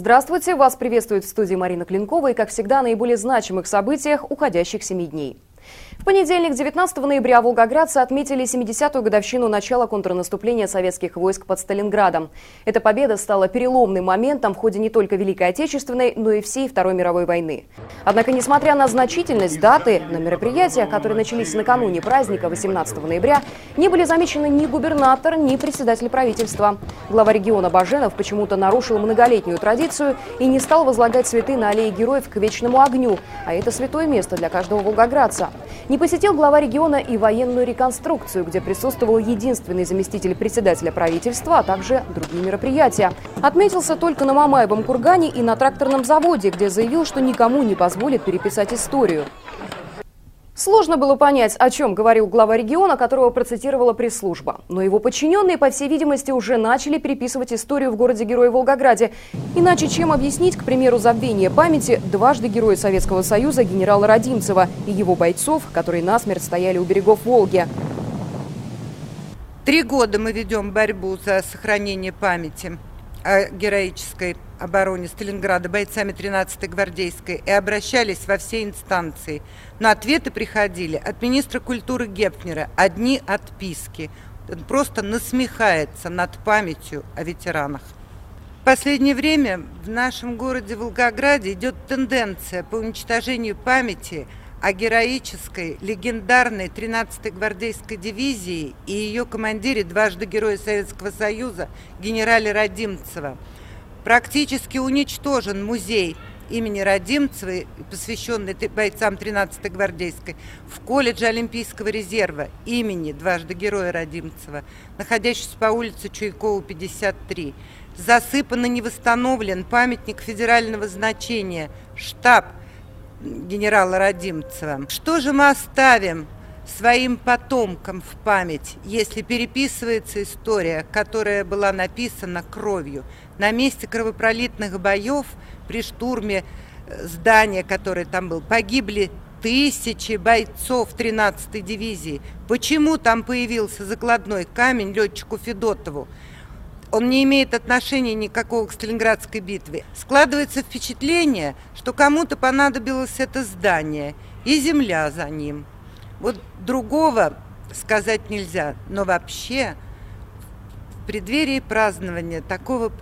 Здравствуйте, вас приветствует в студии Марина Клинкова и, как всегда, о наиболее значимых событиях уходящих семи дней. В понедельник, 19 ноября, волгоградцы отметили 70-ю годовщину начала контрнаступления советских войск под Сталинградом. Эта победа стала переломным моментом в ходе не только Великой Отечественной, но и всей Второй мировой войны. Однако, несмотря на значительность даты, на мероприятиях, которые начались накануне праздника 18 ноября, не были замечены ни губернатор, ни председатель правительства. Глава региона Баженов почему-то нарушил многолетнюю традицию и не стал возлагать цветы на аллее героев к вечному огню, а это святое место для каждого волгоградца. Не посетил глава региона и военную реконструкцию, где присутствовал единственный заместитель председателя правительства, а также другие мероприятия. Отметился только на Мамаевом кургане и на тракторном заводе, где заявил, что никому не позволит переписать историю. Сложно было понять, о чем говорил глава региона, которого процитировала пресс-служба. Но его подчиненные, по всей видимости, уже начали переписывать историю в городе-герое Волгограде. Иначе чем объяснить, к примеру, забвение памяти дважды героя Советского Союза генерала Родимцева и его бойцов, которые насмерть стояли у берегов Волги. Три года мы ведем борьбу за сохранение памяти о героической обороне Сталинграда бойцами 13-й гвардейской и обращались во все инстанции. Но ответы приходили от министра культуры Гепнера. Одни отписки. Он просто насмехается над памятью о ветеранах. В последнее время в нашем городе Волгограде идет тенденция по уничтожению памяти о героической, легендарной 13-й гвардейской дивизии и ее командире, дважды Героя Советского Союза, генерале Родимцева. Практически уничтожен музей имени Родимцева, посвященный бойцам 13-й гвардейской, в колледже Олимпийского резерва имени дважды Героя Родимцева, находящийся по улице Чуйкова, 53. Засыпан и не восстановлен памятник федерального значения, штаб генерала Родимцева. Что же мы оставим своим потомкам в память, если переписывается история, которая была написана кровью? На месте кровопролитных боев при штурме э, здания, которое там был, погибли тысячи бойцов 13-й дивизии. Почему там появился закладной камень летчику Федотову? он не имеет отношения никакого к Сталинградской битве. Складывается впечатление, что кому-то понадобилось это здание и земля за ним. Вот другого сказать нельзя, но вообще преддверии празднования такого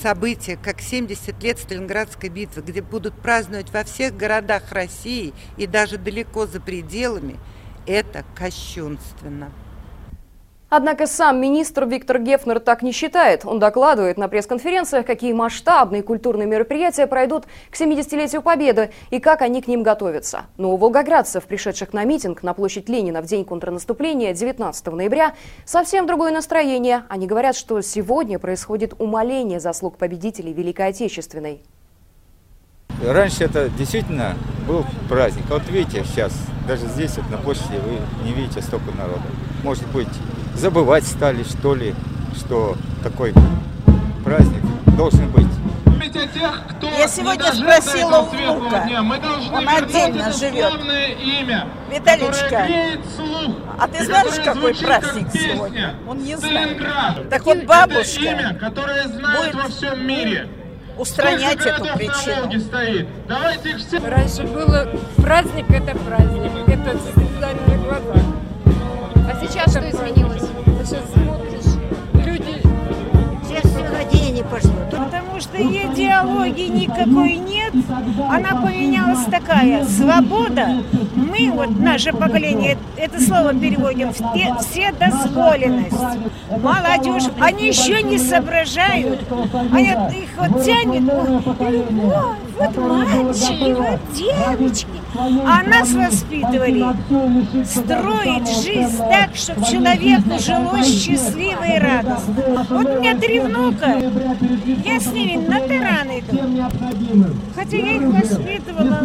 события, как 70 лет Сталинградской битвы, где будут праздновать во всех городах России и даже далеко за пределами, это кощунственно. Однако сам министр Виктор Гефнер так не считает. Он докладывает на пресс-конференциях, какие масштабные культурные мероприятия пройдут к 70-летию Победы и как они к ним готовятся. Но у волгоградцев, пришедших на митинг на площадь Ленина в день контрнаступления 19 ноября, совсем другое настроение. Они говорят, что сегодня происходит умаление заслуг победителей Великой Отечественной. Раньше это действительно был праздник. А вот видите, сейчас даже здесь, вот на площади, вы не видите столько народа. Может быть, забывать стали, что ли, что такой праздник должен быть. Я сегодня спросила у внука, он отдельно живет. Имя, Виталичка, а ты знаешь, какой праздник сегодня? Он не знает. Так вот бабушка имя, которое знают во всем мире. устранять эту причину. Стоит. Давайте все... Раньше было праздник, это праздник, это сейчас что изменилось? Сейчас смотришь, люди... Сейчас все на деньги пошло. Потому что идеологии никакой нет. Она поменялась такая. Свобода. Мы, вот наше поколение, это слово переводим. Все, все дозволенность. Молодежь. Они еще не соображают. Они их вот тянет. Любовь, вот мальчики, вот девочки. А нас воспитывали строить жизнь так, чтобы человеку жилось счастливо и радостно. Вот у меня три внука, я с ними на таран иду. Хотя я их воспитывала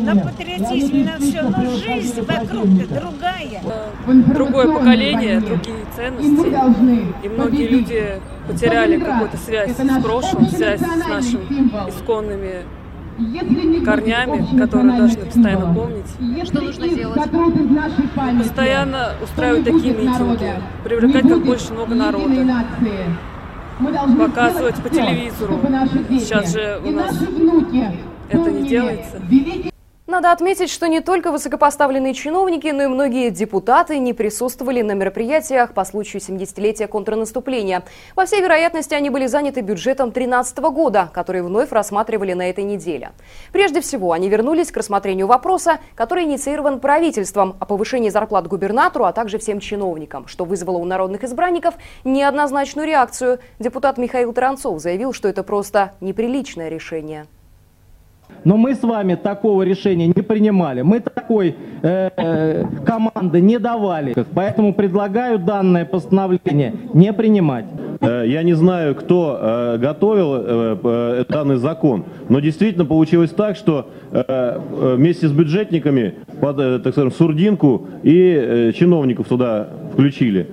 на патриотизме, на все, но жизнь вокруг-то другая. Другое поколение, другие ценности. И многие люди потеряли какую-то связь с прошлым, связь с нашими исконными корнями, которые должны постоянно помнить. Что нужно делать? Постоянно устраивать такие митинги, привлекать как больше много народа. показывать по телевизору. Сейчас же у нас это не делается. Надо отметить, что не только высокопоставленные чиновники, но и многие депутаты не присутствовали на мероприятиях по случаю 70-летия контрнаступления. Во всей вероятности, они были заняты бюджетом 2013 года, который вновь рассматривали на этой неделе. Прежде всего, они вернулись к рассмотрению вопроса, который инициирован правительством о повышении зарплат губернатору, а также всем чиновникам, что вызвало у народных избранников неоднозначную реакцию. Депутат Михаил Таранцов заявил, что это просто неприличное решение. Но мы с вами такого решения не принимали. Мы такой э, э, команды не давали. Поэтому предлагаю данное постановление не принимать. Э, я не знаю, кто э, готовил данный закон, но действительно получилось так, что вместе с бюджетниками под, так скажем, сурдинку и чиновников туда включили.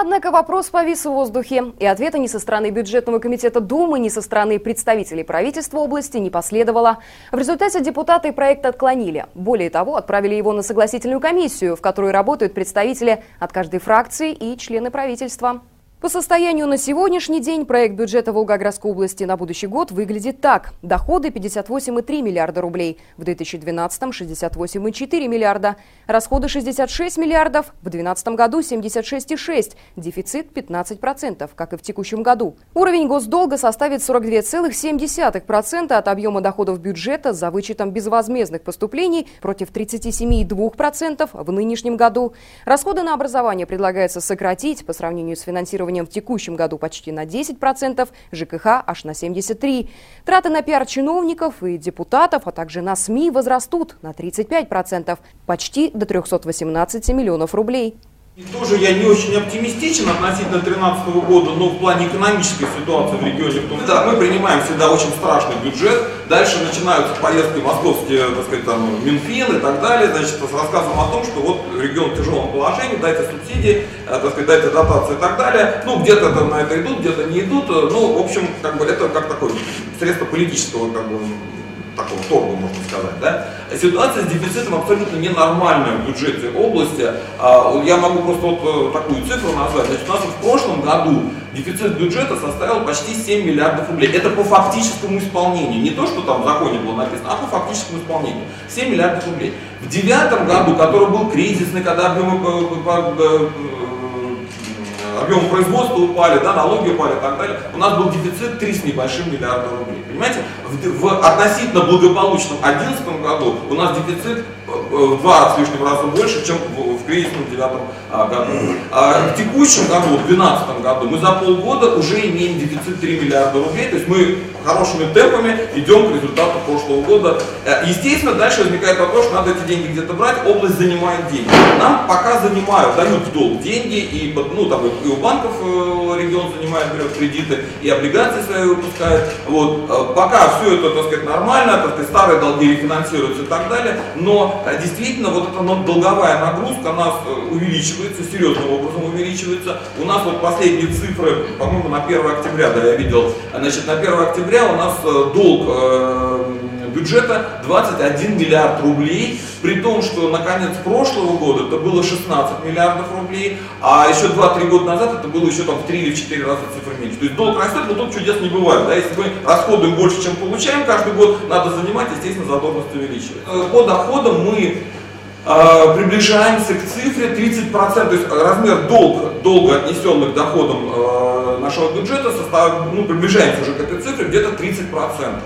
Однако вопрос повис в воздухе, и ответа ни со стороны бюджетного комитета Думы, ни со стороны представителей правительства области не последовало. В результате депутаты проект отклонили. Более того, отправили его на согласительную комиссию, в которой работают представители от каждой фракции и члены правительства. По состоянию на сегодняшний день проект бюджета Волгоградской области на будущий год выглядит так. Доходы 58,3 миллиарда рублей, в 2012 68,4 миллиарда, расходы 66 миллиардов, в 2012 году 76,6, дефицит 15%, как и в текущем году. Уровень госдолга составит 42,7% от объема доходов бюджета за вычетом безвозмездных поступлений против 37,2% в нынешнем году. Расходы на образование предлагается сократить по сравнению с финансированием финансированием в текущем году почти на 10%, ЖКХ аж на 73%. Траты на пиар чиновников и депутатов, а также на СМИ возрастут на 35%, почти до 318 миллионов рублей. И тоже я не очень оптимистичен относительно 2013 года, но в плане экономической ситуации в регионе, в том, да, мы принимаем всегда очень страшный бюджет, дальше начинаются поездки московские, так сказать, там, Минфин и так далее, значит, с рассказом о том, что вот регион в тяжелом положении, дайте субсидии, э, так сказать, дайте дотации и так далее. Ну, где-то там на это идут, где-то не идут, ну, в общем, как бы это как такое средство политического, как бы, такого торга, можно сказать. Да? Ситуация с дефицитом абсолютно ненормальная в бюджете области. А, я могу просто вот э, такую цифру назвать. Значит, у нас в прошлом году дефицит бюджета составил почти 7 миллиардов рублей. Это по фактическому исполнению. Не то, что там в законе было написано, а по фактическому исполнению. 7 миллиардов рублей. В девятом году, который был кризисный, когда объемы объемы производства упали, да, налоги упали и так далее, у нас был дефицит 3 с небольшим миллиарда рублей. Понимаете, в, в относительно благополучном 2011 году у нас дефицит э, в два с лишним раза больше, чем в, кризисном а, году. А в текущем году, в 2012 году, мы за полгода уже имеем дефицит 3 миллиарда рублей, то есть мы хорошими темпами идем к результату прошлого года. Э, естественно, дальше возникает вопрос, что надо эти деньги где-то брать, область занимает деньги. Нам пока занимают, дают в долг деньги, и, ну, там, и у банков э, регион занимает, берет кредиты, и облигации свои выпускает. Вот. Э, пока все это, так сказать, нормально, так сказать, старые долги рефинансируются и так далее, но действительно вот эта долговая нагрузка нас увеличивается, серьезным образом увеличивается. У нас вот последние цифры, по-моему, на 1 октября, да, я видел, значит, на 1 октября у нас э, долг э, бюджета 21 миллиард рублей, при том, что на конец прошлого года это было 16 миллиардов рублей, а еще 2-3 года назад это было еще там в 3 или в 4 раза цифры меньше. То есть долг растет, но тут чудес не бывает. Да? Если мы расходуем больше, чем получаем каждый год, надо занимать, естественно, задолженность увеличивать. Э, по доходам мы приближаемся к цифре 30%, то есть размер долга, долга отнесенных доходам нашего бюджета составит, ну, приближаемся уже к этой цифре, где-то 30%.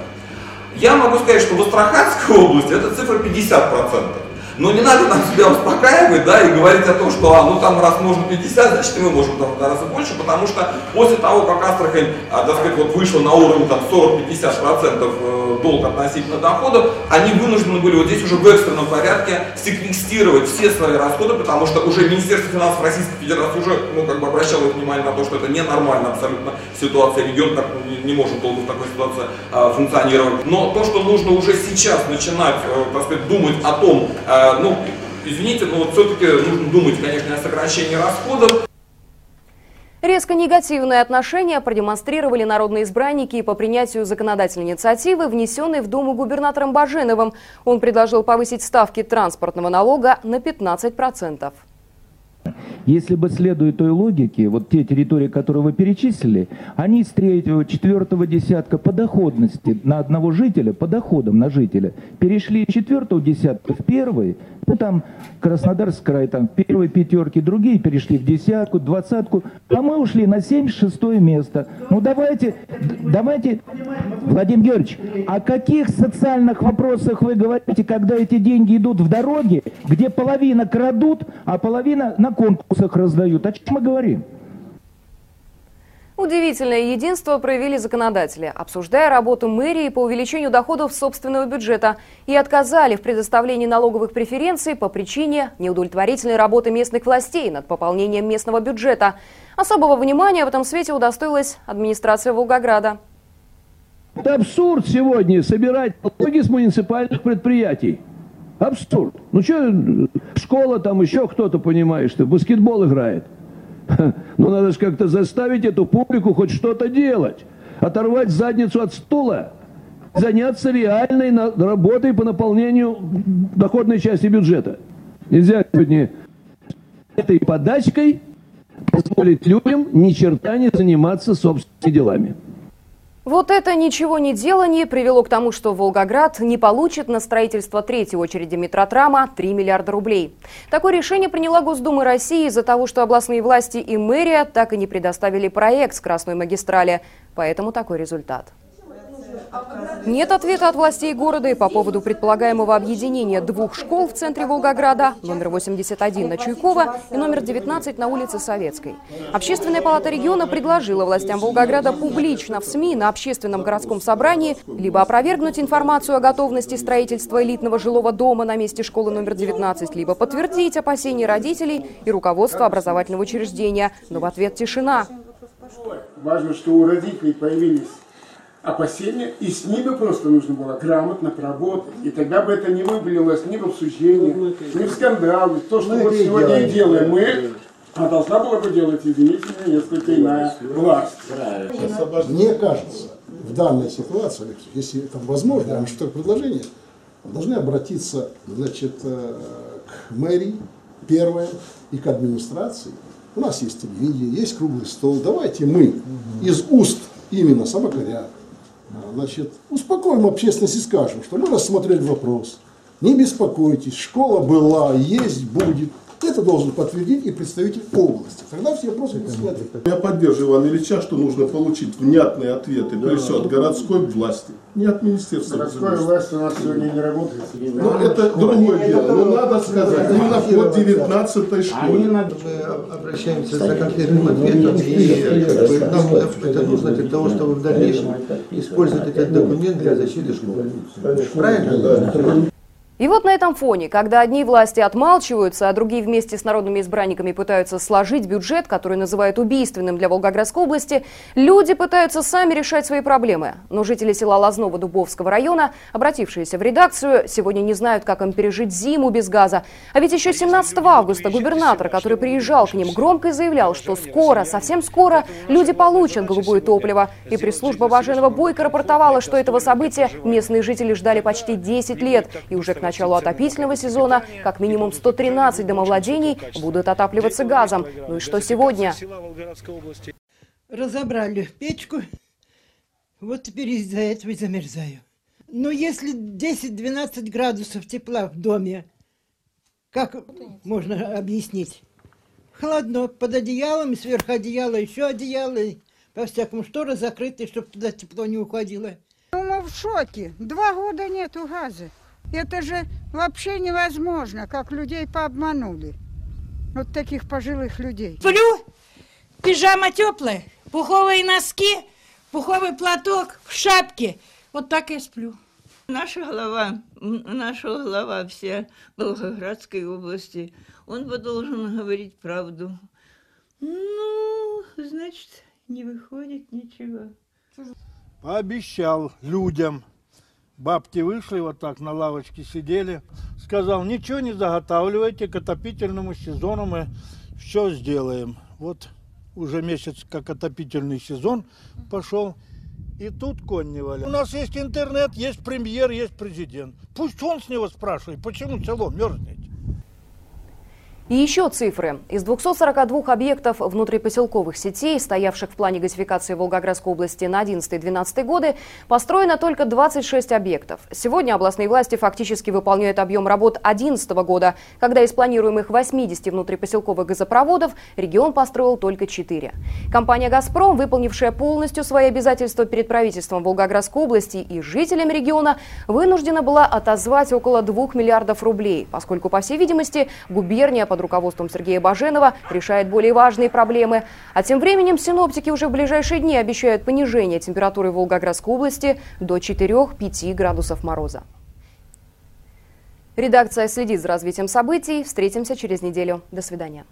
Я могу сказать, что в Астраханской области эта цифра 50%. Но не надо нам себя успокаивать, да, и говорить о том, что, а, ну там раз можно 50, значит мы можем там в два раза больше, потому что после того, как Астрахань, а, так сказать, вот вышла на уровень там 40-50% э, долг относительно доходов, они вынуждены были вот здесь уже в экстренном порядке секвестировать все свои расходы, потому что уже Министерство финансов Российской Федерации уже, ну, как бы обращало внимание на то, что это ненормально абсолютно ситуация, регион так не, не может долго в такой ситуации а, функционировать. Но то, что нужно уже сейчас начинать, а, так сказать, думать о том, а, ну, извините, но вот все-таки нужно думать, конечно, о сокращении расходов. Резко негативное отношение продемонстрировали народные избранники по принятию законодательной инициативы, внесенной в Думу губернатором Баженовым. Он предложил повысить ставки транспортного налога на 15%. Если бы следуя той логике, вот те территории, которые вы перечислили, они с третьего, четвертого десятка по доходности на одного жителя, по доходам на жителя, перешли из четвертого десятка в первый, ну там Краснодарский край, там первой пятерки, другие перешли в десятку, двадцатку, а мы ушли на 76 место. Ну давайте, давайте, Владимир Георгиевич, о каких социальных вопросах вы говорите, когда эти деньги идут в дороги, где половина крадут, а половина на конкурсах раздают? О чем мы говорим? Удивительное единство проявили законодатели, обсуждая работу мэрии по увеличению доходов собственного бюджета и отказали в предоставлении налоговых преференций по причине неудовлетворительной работы местных властей над пополнением местного бюджета. Особого внимания в этом свете удостоилась администрация Волгограда. Это абсурд сегодня собирать налоги с муниципальных предприятий. Абсурд. Ну что, школа там еще кто-то, понимаешь, ты баскетбол играет. Ну надо же как-то заставить эту публику хоть что-то делать. Оторвать задницу от стула. Заняться реальной работой по наполнению доходной части бюджета. Нельзя сегодня этой подачкой позволить людям ни черта не заниматься собственными делами. Вот это ничего не делание привело к тому, что Волгоград не получит на строительство третьей очереди метротрама 3 миллиарда рублей. Такое решение приняла Госдума России из-за того, что областные власти и мэрия так и не предоставили проект Скоростной магистрали. Поэтому такой результат. Нет ответа от властей города и по поводу предполагаемого объединения двух школ в центре Волгограда, номер 81 на Чуйкова и номер 19 на улице Советской. Общественная палата региона предложила властям Волгограда публично в СМИ на общественном городском собрании либо опровергнуть информацию о готовности строительства элитного жилого дома на месте школы номер 19, либо подтвердить опасения родителей и руководства образовательного учреждения. Но в ответ тишина. Важно, что у родителей появились опасения, и с ними просто нужно было грамотно поработать. И тогда бы это не вывалилось ни в обсуждение, ни в скандалы. То, что мы вот сегодня и делаем мы, а должна была бы делать, извините меня, несколько иная власть. Мне кажется, в данной ситуации, если это возможно, потому что предложение, должны обратиться значит, э, к мэрии, первое, и к администрации. У нас есть телевидение, есть круглый стол. Давайте мы из уст именно Собакаря, Значит, успокоим общественность и скажем, что мы рассмотрели вопрос. Не беспокойтесь, школа была, есть, будет. Это должен подтвердить и представитель области. Тогда все вопросы будут снять. Я поддерживаю Ивана Ильича, что нужно получить внятные ответы, да, прежде всего от городской власти, не от министерства. Городская власть у нас сегодня не работает. Ну, это другое дело. Но надо сказать, именно по 19 школе. Мы обращаемся за конкретным ответом, и нам это нужно для того, чтобы в дальнейшем использовать этот документ для защиты школы. Правильно? И вот на этом фоне, когда одни власти отмалчиваются, а другие вместе с народными избранниками пытаются сложить бюджет, который называют убийственным для Волгоградской области, люди пытаются сами решать свои проблемы. Но жители села Лазного Дубовского района, обратившиеся в редакцию, сегодня не знают, как им пережить зиму без газа. А ведь еще 17 августа губернатор, который приезжал к ним, громко заявлял, что скоро, совсем скоро люди получат голубое топливо. И пресс-служба Баженова Бойко рапортовала, что этого события местные жители ждали почти 10 лет. И уже к началу отопительного сезона как минимум 113 домовладений будут отапливаться газом. Ну и что сегодня? Разобрали печку, вот теперь из-за этого и замерзаю. Но если 10-12 градусов тепла в доме, как можно объяснить? Холодно, под одеялом, сверх одеяла еще одеяло, по-всякому шторы закрыты, чтобы туда тепло не уходило. Ну, мы в шоке. Два года нету газа. Это же вообще невозможно, как людей пообманули. Вот таких пожилых людей. Сплю, пижама теплая, пуховые носки, пуховый платок в шапке. Вот так я сплю. Наша голова, наша голова вся Волгоградской области, он бы должен говорить правду. Ну, значит, не выходит ничего. Пообещал людям, Бабки вышли вот так на лавочке сидели. Сказал, ничего не заготавливайте, к отопительному сезону мы все сделаем. Вот уже месяц как отопительный сезон пошел. И тут конь не валяет. У нас есть интернет, есть премьер, есть президент. Пусть он с него спрашивает, почему село мерзнет. И еще цифры. Из 242 объектов внутрипоселковых сетей, стоявших в плане газификации Волгоградской области на 11-12 годы, построено только 26 объектов. Сегодня областные власти фактически выполняют объем работ 2011 года, когда из планируемых 80 внутрипоселковых газопроводов регион построил только 4. Компания «Газпром», выполнившая полностью свои обязательства перед правительством Волгоградской области и жителями региона, вынуждена была отозвать около 2 миллиардов рублей, поскольку, по всей видимости, губерния под руководством Сергея Баженова решает более важные проблемы. А тем временем синоптики уже в ближайшие дни обещают понижение температуры в Волгоградской области до 4-5 градусов мороза. Редакция следит за развитием событий. Встретимся через неделю. До свидания.